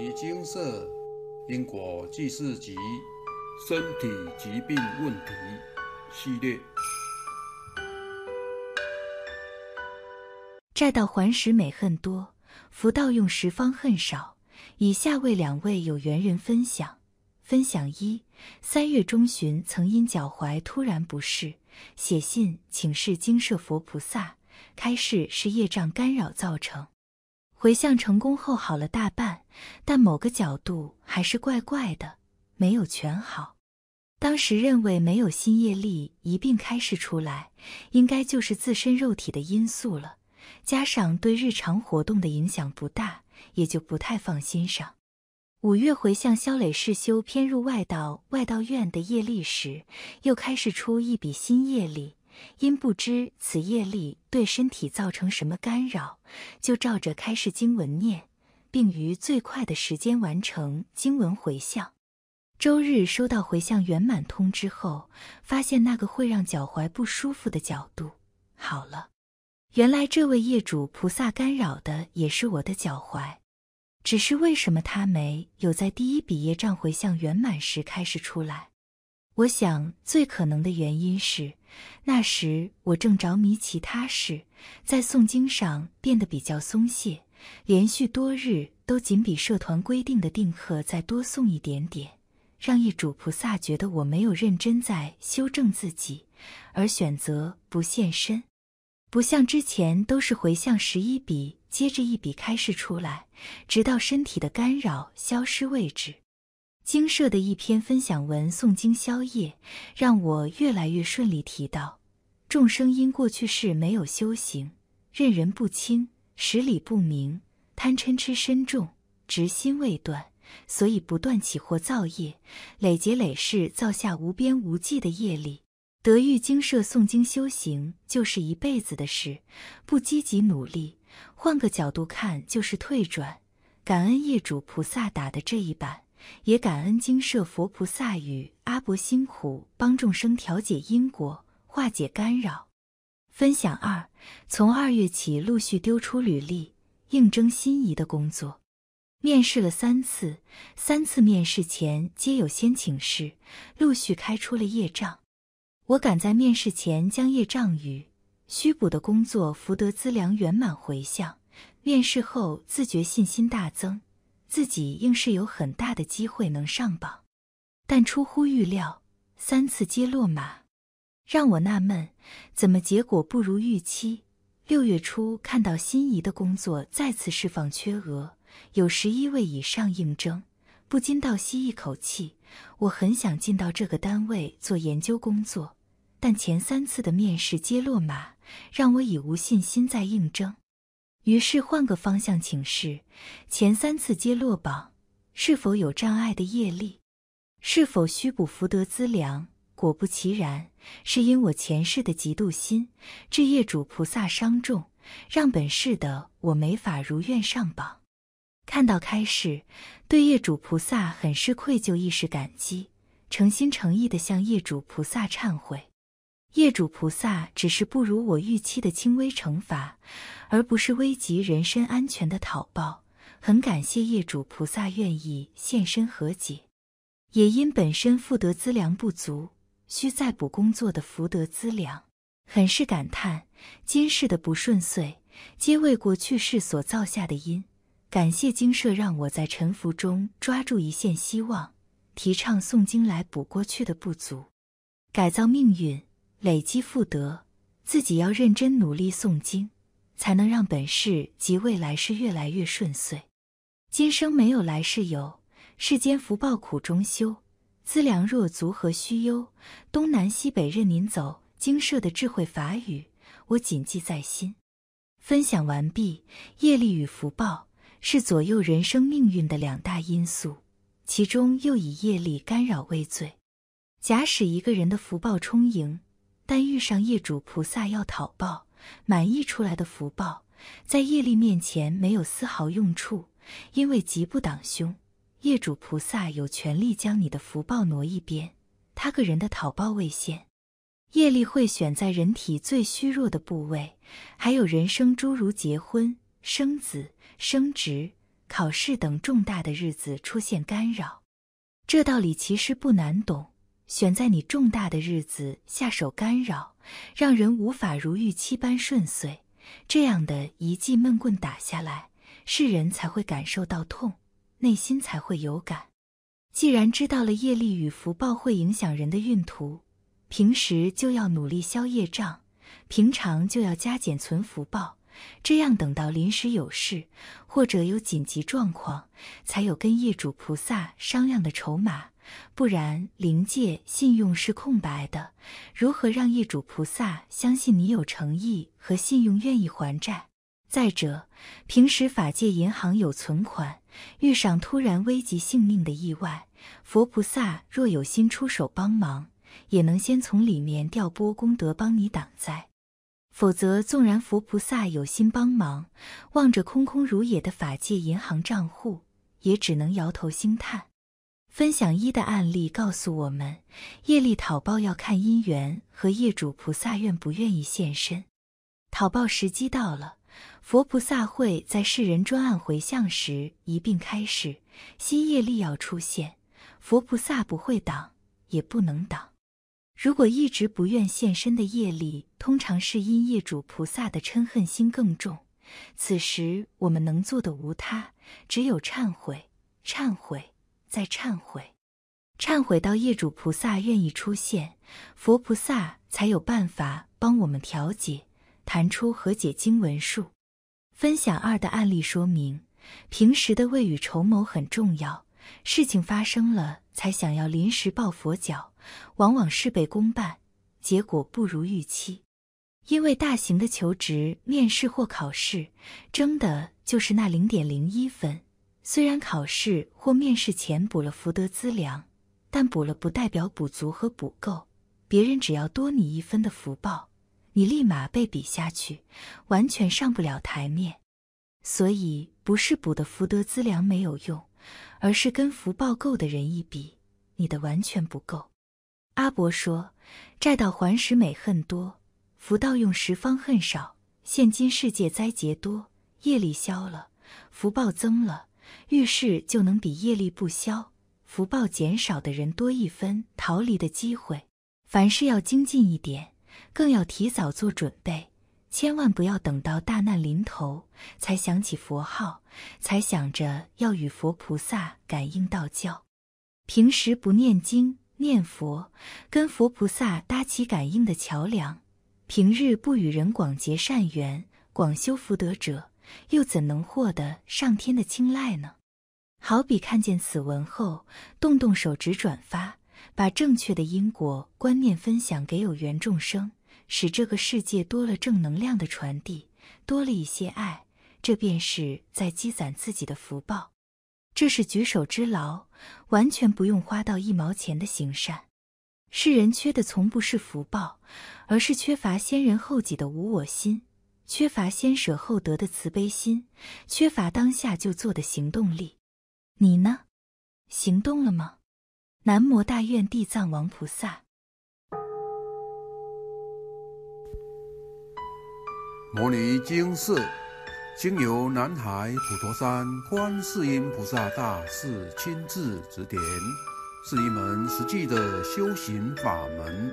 遗精舍因果记事集身体疾病问题系列。债道还时美恨多，福道用时方恨少。以下为两位有缘人分享。分享一：三月中旬，曾因脚踝突然不适，写信请示精舍佛菩萨，开示是业障干扰造成。回向成功后好了大半，但某个角度还是怪怪的，没有全好。当时认为没有新业力一并开示出来，应该就是自身肉体的因素了，加上对日常活动的影响不大，也就不太放心上。五月回向肖磊世修偏入外道外道院的业力时，又开始出一笔新业力。因不知此业力对身体造成什么干扰，就照着开示经文念，并于最快的时间完成经文回向。周日收到回向圆满通知后，发现那个会让脚踝不舒服的角度好了。原来这位业主菩萨干扰的也是我的脚踝，只是为什么他没有在第一笔业障回向圆满时开始出来？我想最可能的原因是。那时我正着迷其他事，在诵经上变得比较松懈，连续多日都仅比社团规定的定课再多诵一点点，让业主菩萨觉得我没有认真在修正自己，而选择不现身。不像之前都是回向十一笔接着一笔开示出来，直到身体的干扰消失为止。经社的一篇分享文诵经消业，让我越来越顺利。提到众生因过去世没有修行，认人不清，实理不明，贪嗔痴深重，执心未断，所以不断起惑造业，累劫累世造下无边无际的业力。得遇经社诵经修行，就是一辈子的事，不积极努力，换个角度看就是退转。感恩业主菩萨打的这一板。也感恩精舍佛菩萨与阿伯辛苦帮众生调解因果，化解干扰。分享二：从二月起陆续丢出履历，应征心仪的工作，面试了三次，三次面试前皆有先请示，陆续开出了业障。我赶在面试前将业障与需补的工作福德资粮圆满回向，面试后自觉信心大增。自己应是有很大的机会能上榜，但出乎预料，三次皆落马，让我纳闷，怎么结果不如预期？六月初看到心仪的工作再次释放缺额，有十一位以上应征，不禁倒吸一口气。我很想进到这个单位做研究工作，但前三次的面试皆落马，让我已无信心再应征。于是换个方向请示，前三次皆落榜，是否有障碍的业力？是否需补福德资粮？果不其然，是因我前世的嫉妒心，致业主菩萨伤重，让本世的我没法如愿上榜。看到开示，对业主菩萨很是愧疚，亦是感激，诚心诚意地向业主菩萨忏悔。业主菩萨只是不如我预期的轻微惩罚，而不是危及人身安全的讨报。很感谢业主菩萨愿意现身和解，也因本身福德资粮不足，需再补工作的福德资粮，很是感叹今世的不顺遂，皆为过去世所造下的因。感谢经社让我在沉浮中抓住一线希望，提倡诵经来补过去的不足，改造命运。累积福德，自己要认真努力诵经，才能让本世及未来世越来越顺遂。今生没有来世有，世间福报苦中修，资粮若足何须忧？东南西北任您走，经社的智慧法语，我谨记在心。分享完毕。业力与福报是左右人生命运的两大因素，其中又以业力干扰为最。假使一个人的福报充盈，但遇上业主菩萨要讨报，满溢出来的福报，在业力面前没有丝毫用处，因为吉不挡凶，业主菩萨有权利将你的福报挪一边，他个人的讨报未现。业力会选在人体最虚弱的部位，还有人生诸如结婚、生子、升职、考试等重大的日子出现干扰。这道理其实不难懂，选在你重大的日子下手干扰，让人无法如预期般顺遂，这样的一记闷棍打下来，世人才会感受到痛，内心才会有感。既然知道了业力与福报会影响人的运途，平时就要努力消业障，平常就要加减存福报，这样等到临时有事或者有紧急状况，才有跟业主菩萨商量的筹码。不然灵界信用是空白的，如何让业主菩萨相信你有诚意和信用，愿意还债？再者，平时法界银行有存款，遇上突然危及性命的意外，佛菩萨若有心出手帮忙，也能先从里面调拨功德帮你挡灾。否则，纵然佛菩萨有心帮忙，望着空空如也的法界银行账户，也只能摇头兴叹。分享一的案例告诉我们，业力讨报要看因缘和业主菩萨愿不愿意现身。讨报时机到了。佛菩萨会在世人专案回向时一并开始，新业力要出现，佛菩萨不会挡，也不能挡。如果一直不愿现身的业力，通常是因业主菩萨的嗔恨心更重。此时我们能做的无他，只有忏悔、忏悔在忏悔，忏悔到业主菩萨愿意出现，佛菩萨才有办法帮我们调解。弹出和解经文数，分享二的案例说明，平时的未雨绸缪很重要。事情发生了才想要临时抱佛脚，往往事倍功半，结果不如预期。因为大型的求职、面试或考试，争的就是那零点零一分。虽然考试或面试前补了福德资粮，但补了不代表补足和补够，别人只要多你一分的福报。你立马被比下去，完全上不了台面。所以不是补的福德资粮没有用，而是跟福报够的人一比，你的完全不够。阿伯说：“债到还时美恨多，福到用时方恨少。现今世界灾劫多，业力消了，福报增了，遇事就能比业力不消、福报减少的人多一分逃离的机会。凡事要精进一点。”更要提早做准备，千万不要等到大难临头才想起佛号，才想着要与佛菩萨感应道教。平时不念经念佛，跟佛菩萨搭起感应的桥梁；平日不与人广结善缘、广修福德者，又怎能获得上天的青睐呢？好比看见此文后，动动手指转发。把正确的因果观念分享给有缘众生，使这个世界多了正能量的传递，多了一些爱，这便是在积攒自己的福报。这是举手之劳，完全不用花到一毛钱的行善。世人缺的从不是福报，而是缺乏先人后己的无我心，缺乏先舍后得的慈悲心，缺乏当下就做的行动力。你呢？行动了吗？南无大愿地藏王菩萨。摩尼经是，经由南海普陀山观世音菩萨大士亲自指点，是一门实际的修行法门，